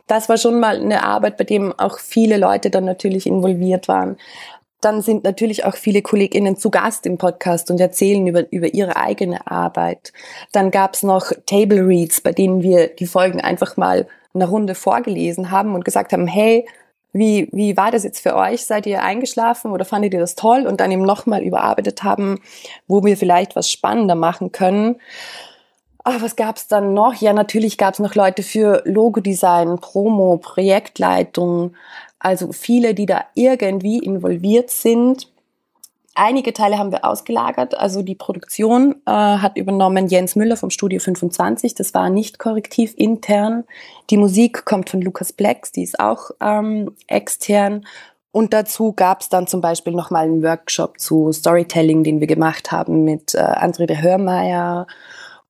Das war schon mal eine Arbeit, bei dem auch viele Leute dann natürlich involviert waren dann sind natürlich auch viele KollegInnen zu Gast im Podcast und erzählen über, über ihre eigene Arbeit. Dann gab's noch Table Reads, bei denen wir die Folgen einfach mal eine Runde vorgelesen haben und gesagt haben, hey, wie, wie war das jetzt für euch? Seid ihr eingeschlafen oder fandet ihr das toll? Und dann eben nochmal überarbeitet haben, wo wir vielleicht was spannender machen können. Ach, was gab's dann noch? Ja, natürlich gab's noch Leute für Logodesign, Promo, Projektleitung, also viele, die da irgendwie involviert sind. Einige Teile haben wir ausgelagert. Also die Produktion äh, hat übernommen Jens Müller vom Studio 25. Das war nicht korrektiv intern. Die Musik kommt von Lukas Plex, die ist auch ähm, extern. Und dazu gab es dann zum Beispiel nochmal einen Workshop zu Storytelling, den wir gemacht haben mit äh, André de Hörmeier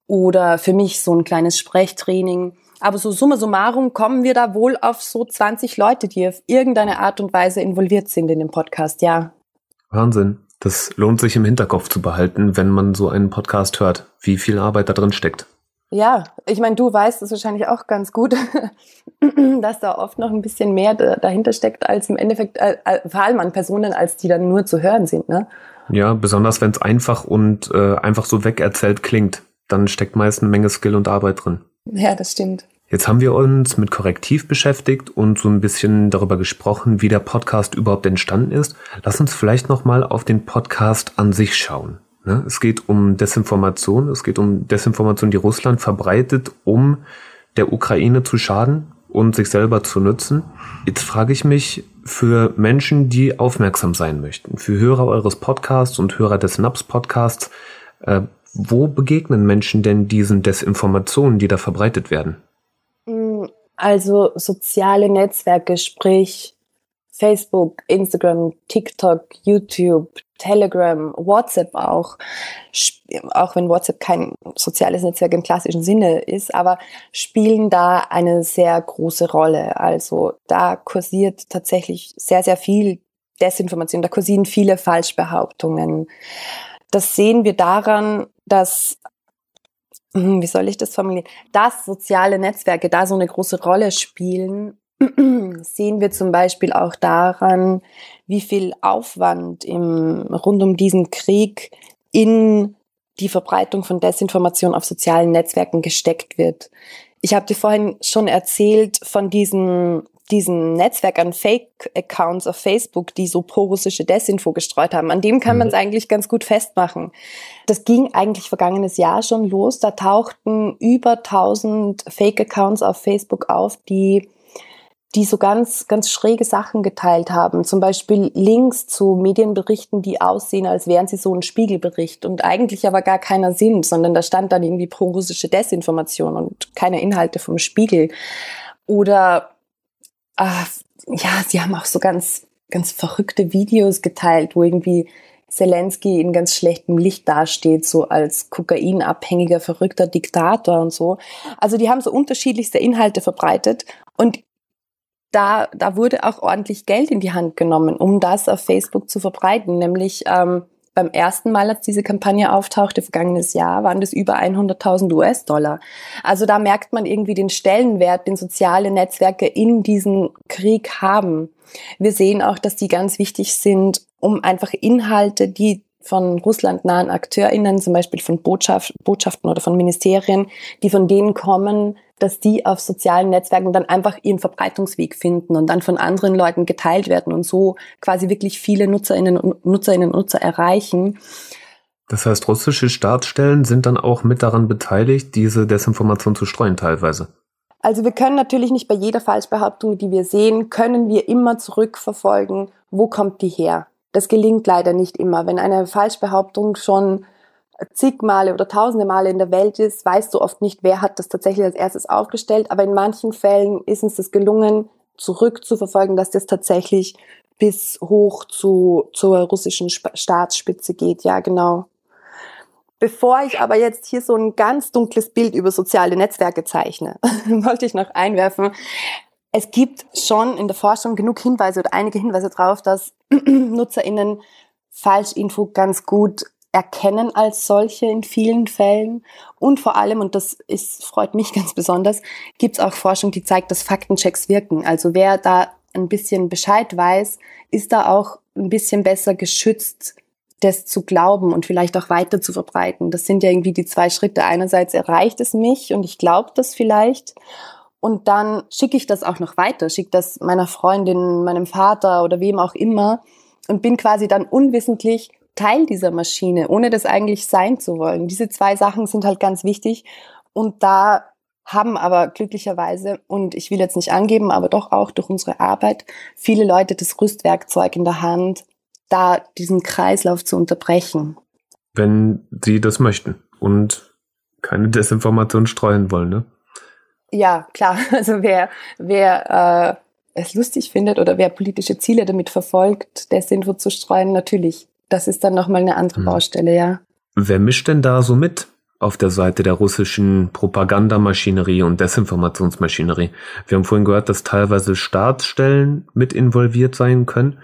oder für mich so ein kleines Sprechtraining aber so summa summarum kommen wir da wohl auf so 20 Leute, die auf irgendeine Art und Weise involviert sind in dem Podcast, ja. Wahnsinn. Das lohnt sich im Hinterkopf zu behalten, wenn man so einen Podcast hört, wie viel Arbeit da drin steckt. Ja, ich meine, du weißt es wahrscheinlich auch ganz gut, <laughs> dass da oft noch ein bisschen mehr dahinter steckt, als im Endeffekt, äh, vor allem an Personen, als die dann nur zu hören sind, ne? Ja, besonders wenn es einfach und äh, einfach so wegerzählt klingt, dann steckt meist eine Menge Skill und Arbeit drin. Ja, das stimmt. Jetzt haben wir uns mit Korrektiv beschäftigt und so ein bisschen darüber gesprochen, wie der Podcast überhaupt entstanden ist. Lass uns vielleicht noch mal auf den Podcast an sich schauen. Ne? Es geht um Desinformation. Es geht um Desinformation, die Russland verbreitet, um der Ukraine zu schaden und sich selber zu nützen. Jetzt frage ich mich für Menschen, die aufmerksam sein möchten, für Hörer eures Podcasts und Hörer des NAPS Podcasts, äh, wo begegnen Menschen denn diesen Desinformationen, die da verbreitet werden? Mm, Also soziale Netzwerke, sprich Facebook, Instagram, TikTok, YouTube, Telegram, WhatsApp auch, auch wenn WhatsApp kein soziales Netzwerk im klassischen Sinne ist, aber spielen da eine sehr große Rolle. Also da kursiert tatsächlich sehr, sehr viel Desinformation, da kursieren viele Falschbehauptungen. Das sehen wir daran, dass hm, wie soll ich das formulieren, dass soziale Netzwerke da so eine große Rolle spielen, <clears throat> sehen wir zum Beispiel auch daran, wie viel Aufwand im, rund um diesen Krieg in die Verbreitung von Desinformation auf sozialen Netzwerken gesteckt wird. Ich habe dir vorhin schon erzählt von diesen diesen Netzwerk an Fake-Accounts auf Facebook, die so pro-russische Desinfo gestreut haben. An dem kann mhm. man es eigentlich ganz gut festmachen. Das ging eigentlich vergangenes Jahr schon los. Da tauchten über 1000 Fake-Accounts auf Facebook auf, die die so ganz, ganz schräge Sachen geteilt haben. Zum Beispiel Links zu Medienberichten, die aussehen, als wären sie so ein Spiegelbericht und eigentlich aber gar keiner sind, sondern da stand dann irgendwie pro-russische Desinformation und keine Inhalte vom Spiegel. Oder ah, ja, sie haben auch so ganz, ganz verrückte Videos geteilt, wo irgendwie Zelensky in ganz schlechtem Licht dasteht, so als kokainabhängiger, verrückter Diktator und so. Also die haben so unterschiedlichste Inhalte verbreitet und da, da wurde auch ordentlich Geld in die Hand genommen, um das auf Facebook zu verbreiten, nämlich ähm, beim ersten Mal, als diese Kampagne auftauchte, vergangenes Jahr, waren das über 100.000 US-Dollar. Also da merkt man irgendwie den Stellenwert, den soziale Netzwerke in diesem Krieg haben. Wir sehen auch, dass die ganz wichtig sind, um einfach Inhalte, die von Russland nahen AkteurInnen, zum Beispiel von Botschaft, Botschaften oder von Ministerien, die von denen kommen, dass die auf sozialen Netzwerken dann einfach ihren Verbreitungsweg finden und dann von anderen Leuten geteilt werden und so quasi wirklich viele Nutzerinnen und Nutzerinnen und Nutzer erreichen. Das heißt, russische Staatsstellen sind dann auch mit daran beteiligt, diese Desinformation zu streuen teilweise. Also wir können natürlich nicht bei jeder Falschbehauptung, die wir sehen, können wir immer zurückverfolgen, wo kommt die her. Das gelingt leider nicht immer. Wenn eine Falschbehauptung schon zig Male oder tausende Male in der Welt ist, weißt du oft nicht, wer hat das tatsächlich als erstes aufgestellt. Aber in manchen Fällen ist uns das gelungen, zurückzuverfolgen, dass das tatsächlich bis hoch zu, zur russischen Staatsspitze geht. Ja, genau. Bevor ich aber jetzt hier so ein ganz dunkles Bild über soziale Netzwerke zeichne, <laughs> wollte ich noch einwerfen. Es gibt schon in der Forschung genug Hinweise oder einige Hinweise darauf, dass <clears throat> NutzerInnen Falschinfo ganz gut erkennen als solche in vielen Fällen. Und vor allem, und das ist, freut mich <laughs> ganz besonders, gibt es auch Forschung, die zeigt, dass Faktenchecks wirken. Also wer da ein bisschen Bescheid weiß, ist da auch ein bisschen besser geschützt, das zu glauben und vielleicht auch weiter zu verbreiten. Das sind ja irgendwie die zwei Schritte. Einerseits erreicht es mich und ich glaube das vielleicht. Und dann schicke ich das auch noch weiter, schicke das meiner Freundin, meinem Vater oder wem auch immer und bin quasi dann unwissentlich Teil dieser Maschine, ohne das eigentlich sein zu wollen. Diese zwei Sachen sind halt ganz wichtig und da haben aber glücklicherweise, und ich will jetzt nicht angeben, aber doch auch durch unsere Arbeit, viele Leute das Rüstwerkzeug in der Hand, da diesen Kreislauf zu unterbrechen. Wenn sie das möchten und keine Desinformation streuen wollen, ne? Ja, klar. <laughs> Also wer, wer äh, es lustig findet oder wer politische Ziele damit verfolgt, Desinfo zu streuen, natürlich das ist dann nochmal eine andere hm. Baustelle, ja. Wer mischt denn da so mit auf der Seite der russischen Propagandamaschinerie und Desinformationsmaschinerie? Wir haben vorhin gehört, dass teilweise Staatsstellen mit involviert sein können.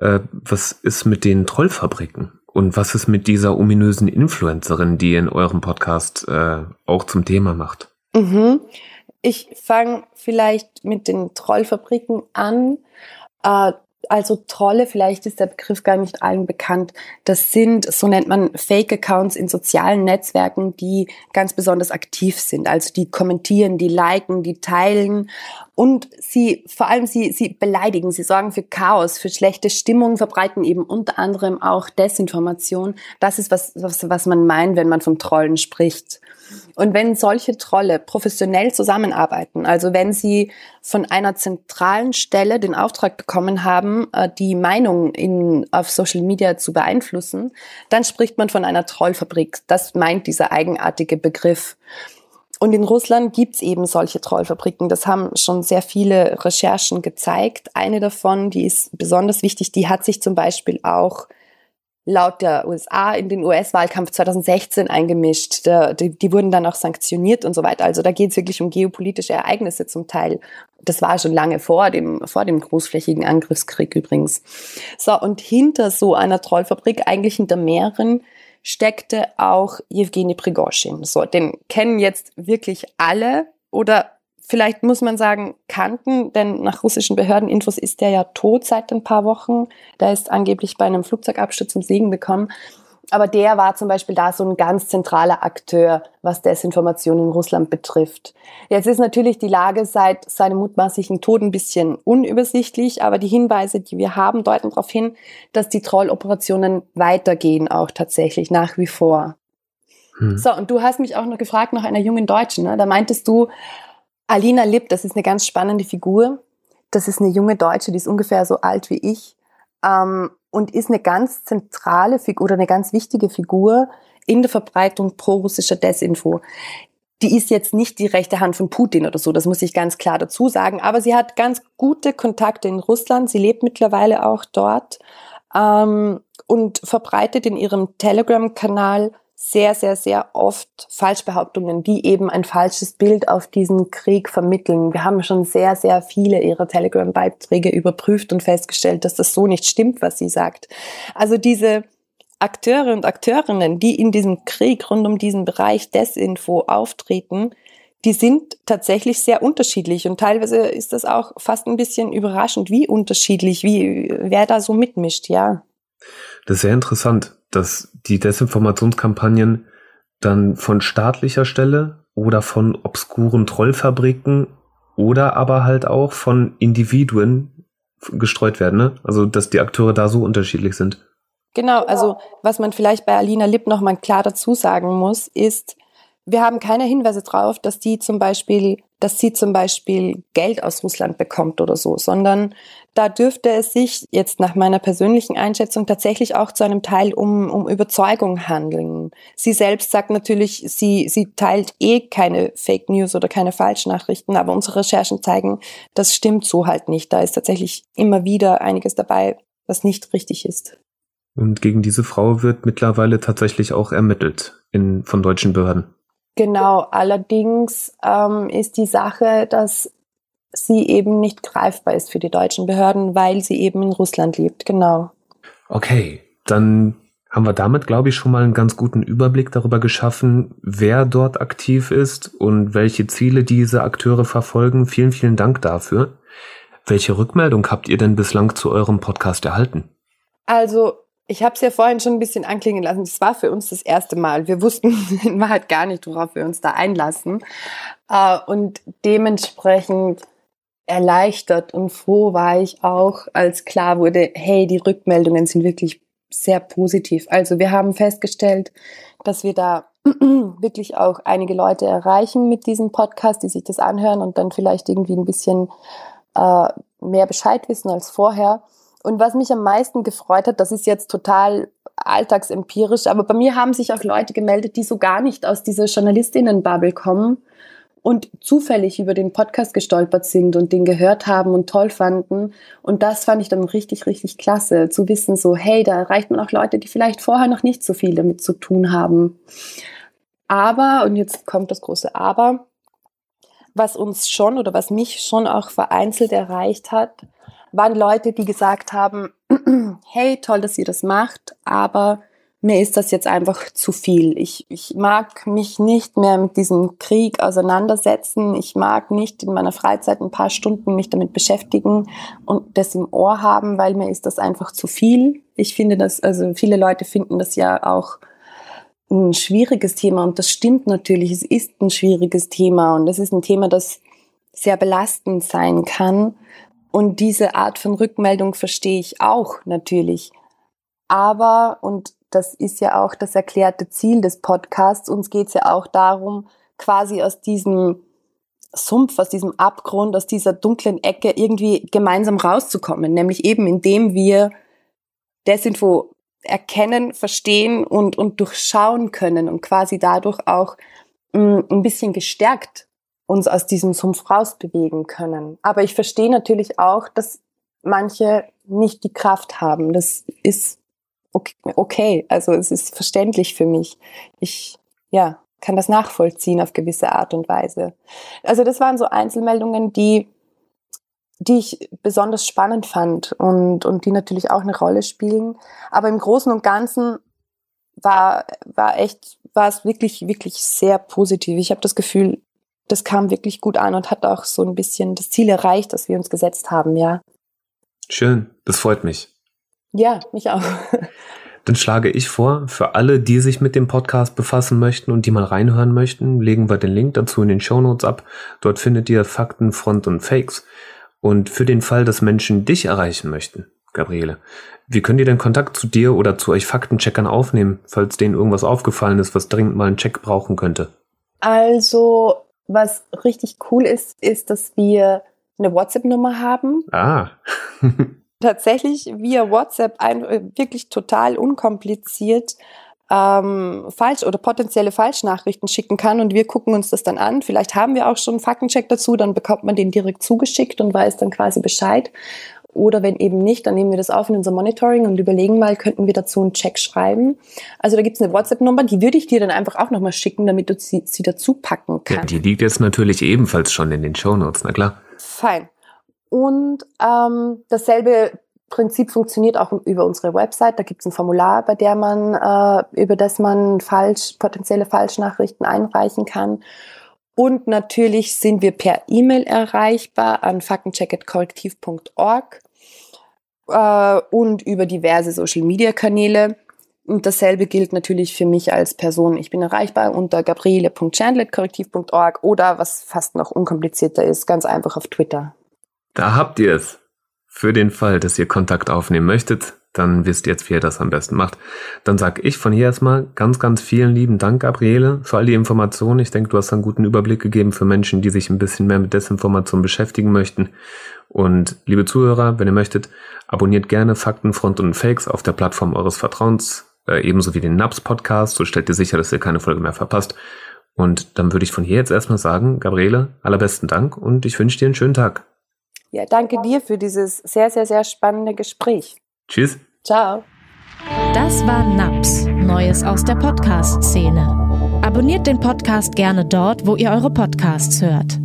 Äh, was ist mit den Trollfabriken? Und was ist mit dieser ominösen Influencerin, die in eurem Podcast äh, auch zum Thema macht? Mhm. Ich fange vielleicht mit den Trollfabriken an. Äh, also Trolle, vielleicht ist der Begriff gar nicht allen bekannt. Das sind, so nennt man Fake-Accounts in sozialen Netzwerken, die ganz besonders aktiv sind. Also die kommentieren, die liken, die teilen und sie, vor allem sie, sie beleidigen, sie sorgen für Chaos, für schlechte Stimmung, verbreiten eben unter anderem auch Desinformation. Das ist was, was, was man meint, wenn man von Trollen spricht. Und wenn solche Trolle professionell zusammenarbeiten, also wenn sie von einer zentralen Stelle den Auftrag bekommen haben, äh, die Meinung in, auf Social Media zu beeinflussen, dann spricht man von einer Trollfabrik. Das meint dieser eigenartige Begriff. Und in Russland gibt's eben solche Trollfabriken. Das haben schon sehr viele Recherchen gezeigt. Eine davon, die ist besonders wichtig, die hat sich zum Beispiel auch laut der USA in den US-Wahlkampf 2016 eingemischt. Die, die, wurden dann auch sanktioniert und so weiter. Also da geht es wirklich um geopolitische Ereignisse zum Teil. Das war schon lange vor dem, vor dem großflächigen Angriffskrieg übrigens. So, und hinter so einer Trollfabrik, eigentlich hinter mehreren, steckte auch Jewgeni Prigozhin. So, den kennen jetzt wirklich alle oder vielleicht muss man sagen, kannten, denn nach russischen Behördeninfos ist der ja tot seit ein paar Wochen. Der ist angeblich bei einem Flugzeugabsturz zum Segen gekommen. Aber der war zum Beispiel da so ein ganz zentraler Akteur, was Desinformation in Russland betrifft. Jetzt ist natürlich die Lage seit seinem mutmaßlichen Tod ein bisschen unübersichtlich, aber die Hinweise, die wir haben, deuten darauf hin, dass die Trolloperationen weitergehen, auch tatsächlich nach wie vor. Hm. So, und du hast mich auch noch gefragt nach einer jungen Deutschen. Ne? Da meintest du, Alina Lipp, das ist eine ganz spannende Figur. Das ist eine junge Deutsche, die ist ungefähr so alt wie ich ähm, und ist eine ganz zentrale Figur oder eine ganz wichtige Figur in der Verbreitung pro-russischer Desinfo. Die ist jetzt nicht die rechte Hand von Putin oder so, das muss ich ganz klar dazu sagen, aber sie hat ganz gute Kontakte in Russland. Sie lebt mittlerweile auch dort ähm, und verbreitet in ihrem Telegram-Kanal sehr, sehr, sehr oft Falschbehauptungen, die eben ein falsches Bild auf diesen Krieg vermitteln. Wir haben schon sehr, sehr viele ihrer Telegram-Beiträge überprüft und festgestellt, dass das so nicht stimmt, was sie sagt. Also diese Akteure und Akteurinnen, die in diesem Krieg rund um diesen Bereich Desinfo auftreten, die sind tatsächlich sehr unterschiedlich und teilweise ist das auch fast ein bisschen überraschend, wie unterschiedlich, wie wer da so mitmischt, ja. Das ist sehr interessant dass die Desinformationskampagnen dann von staatlicher Stelle oder von obskuren Trollfabriken oder aber halt auch von Individuen gestreut werden. Ne? Also dass die Akteure da so unterschiedlich sind. Genau, also was man vielleicht bei Alina Lipp nochmal klar dazu sagen muss, ist, wir haben keine Hinweise darauf, dass die zum Beispiel, dass sie zum Beispiel Geld aus Russland bekommt oder so, sondern da dürfte es sich jetzt nach meiner persönlichen Einschätzung tatsächlich auch zu einem Teil um, um Überzeugung handeln. Sie selbst sagt natürlich, sie, sie teilt eh keine Fake News oder keine Falschnachrichten, aber unsere Recherchen zeigen, das stimmt so halt nicht. Da ist tatsächlich immer wieder einiges dabei, was nicht richtig ist. Und gegen diese Frau wird mittlerweile tatsächlich auch ermittelt in, von deutschen Behörden. Genau, allerdings ähm, ist die Sache, dass sie eben nicht greifbar ist für die deutschen Behörden, weil sie eben in Russland lebt. Genau. Okay, dann haben wir damit, glaube ich, schon mal einen ganz guten Überblick darüber geschaffen, wer dort aktiv ist und welche Ziele diese Akteure verfolgen. Vielen, vielen Dank dafür. Welche Rückmeldung habt ihr denn bislang zu eurem Podcast erhalten? Also ich habe es ja vorhin schon ein bisschen anklingen lassen. Das war für uns das erste Mal. Wir wussten <laughs> in Wahrheit gar nicht, worauf wir uns da einlassen. Äh, und dementsprechend erleichtert und froh war ich auch, als klar wurde, hey, die Rückmeldungen sind wirklich sehr positiv. Also wir haben festgestellt, dass wir da <clears throat> wirklich auch einige Leute erreichen mit diesem Podcast, die sich das anhören und dann vielleicht irgendwie ein bisschen äh, mehr Bescheid wissen als vorher. Und was mich am meisten gefreut hat, das ist jetzt total alltagsempirisch, aber bei mir haben sich auch Leute gemeldet, die so gar nicht aus dieser Journalistinnenbubble kommen und zufällig über den Podcast gestolpert sind und den gehört haben und toll fanden. Und das fand ich dann richtig, richtig klasse, zu wissen, so, hey, da erreicht man auch Leute, die vielleicht vorher noch nicht so viel damit zu tun haben. Aber, und jetzt kommt das große Aber, was uns schon oder was mich schon auch vereinzelt erreicht hat, waren Leute, die gesagt haben, <clears throat> hey, toll, dass ihr das macht, aber mir ist das jetzt einfach zu viel. Ich, ich mag mich nicht mehr mit diesem Krieg auseinandersetzen. Ich mag nicht in meiner Freizeit ein paar Stunden mich damit beschäftigen und das im Ohr haben, weil mir ist das einfach zu viel. Ich finde das, also viele Leute finden das ja auch ein schwieriges Thema und das stimmt natürlich. Es ist ein schwieriges Thema und es ist ein Thema, das sehr belastend sein kann. Und diese Art von Rückmeldung verstehe ich auch natürlich. Aber, und das ist ja auch das erklärte Ziel des Podcasts, uns geht es ja auch darum, quasi aus diesem Sumpf, aus diesem Abgrund, aus dieser dunklen Ecke irgendwie gemeinsam rauszukommen, nämlich eben indem wir Desinfo erkennen, verstehen und, und durchschauen können und quasi dadurch auch mm, ein bisschen gestärkt uns aus diesem Sumpf rausbewegen können. Aber ich verstehe natürlich auch, dass manche nicht die Kraft haben. Das ist okay. Also es ist verständlich für mich. Ich, ja, kann das nachvollziehen auf gewisse Art und Weise. Also das waren so Einzelmeldungen, die die ich besonders spannend fand und, und die natürlich auch eine Rolle spielen. Aber im Großen und Ganzen war, war echt, war es wirklich, wirklich sehr positiv. Ich habe das Gefühl, das kam wirklich gut an und hat auch so ein bisschen das Ziel erreicht, das wir uns gesetzt haben, ja. Schön, das freut mich. Ja, mich auch. <laughs> Dann schlage ich vor, für alle, die sich mit dem Podcast befassen möchten und die mal reinhören möchten, legen wir den Link dazu in den Show Notes ab. Dort findet ihr Fakten, Front und Fakes. Und für den Fall, dass Menschen dich erreichen möchten, Gabriele, wie können die denn Kontakt zu dir oder zu euch Faktencheckern aufnehmen, falls denen irgendwas aufgefallen ist, was dringend mal einen Check brauchen könnte? Also, was richtig cool ist, ist, dass wir eine WhatsApp-Nummer haben. Ah. <laughs> Tatsächlich via WhatsApp ein, äh, wirklich total unkompliziert ähm, falsch oder potenzielle Falschnachrichten schicken kann und wir gucken uns das dann an. Vielleicht haben wir auch schon einen Faktencheck dazu, dann bekommt man den direkt zugeschickt und weiß dann quasi Bescheid. Oder wenn eben nicht, dann nehmen wir das auf in unser Monitoring und überlegen mal, könnten wir dazu einen Check schreiben. Also da gibt's eine WhatsApp-Nummer, die würde ich dir dann einfach auch nochmal schicken, damit du sie, sie dazu packen kannst. Ja, die liegt jetzt natürlich ebenfalls schon in den Show Notes, na klar. Fein. Und ähm, dasselbe Prinzip funktioniert auch über unsere Website. Da gibt es ein Formular, bei der man, äh, über das man falsch, potenzielle Falschnachrichten einreichen kann. Und natürlich sind wir per E-Mail erreichbar an faktencheck.korrektiv.org äh, und über diverse Social-Media-Kanäle. Und dasselbe gilt natürlich für mich als Person. Ich bin erreichbar unter gabriele.chandlet.korrektiv.org oder was fast noch unkomplizierter ist, ganz einfach auf Twitter. Da habt ihr es. Für den Fall, dass ihr Kontakt aufnehmen möchtet, dann wisst ihr jetzt, wie ihr das am besten macht. Dann sag ich von hier erstmal ganz, ganz vielen lieben Dank, Gabriele, für all die Informationen. Ich denke, du hast einen guten Überblick gegeben für Menschen, die sich ein bisschen mehr mit Desinformation beschäftigen möchten. Und liebe Zuhörer, wenn ihr möchtet, abonniert gerne Fakten, Front und Fakes auf der Plattform eures Vertrauens, äh, ebenso wie den NAPS Podcast. So stellt ihr sicher, dass ihr keine Folge mehr verpasst. Und dann würde ich von hier jetzt erstmal sagen, Gabriele, allerbesten Dank und ich wünsche dir einen schönen Tag. Ja, danke dir für dieses sehr, sehr, sehr spannende Gespräch. Tschüss. Ciao. Das war NAPS, Neues aus der Podcast-Szene. Abonniert den Podcast gerne dort, wo ihr eure Podcasts hört.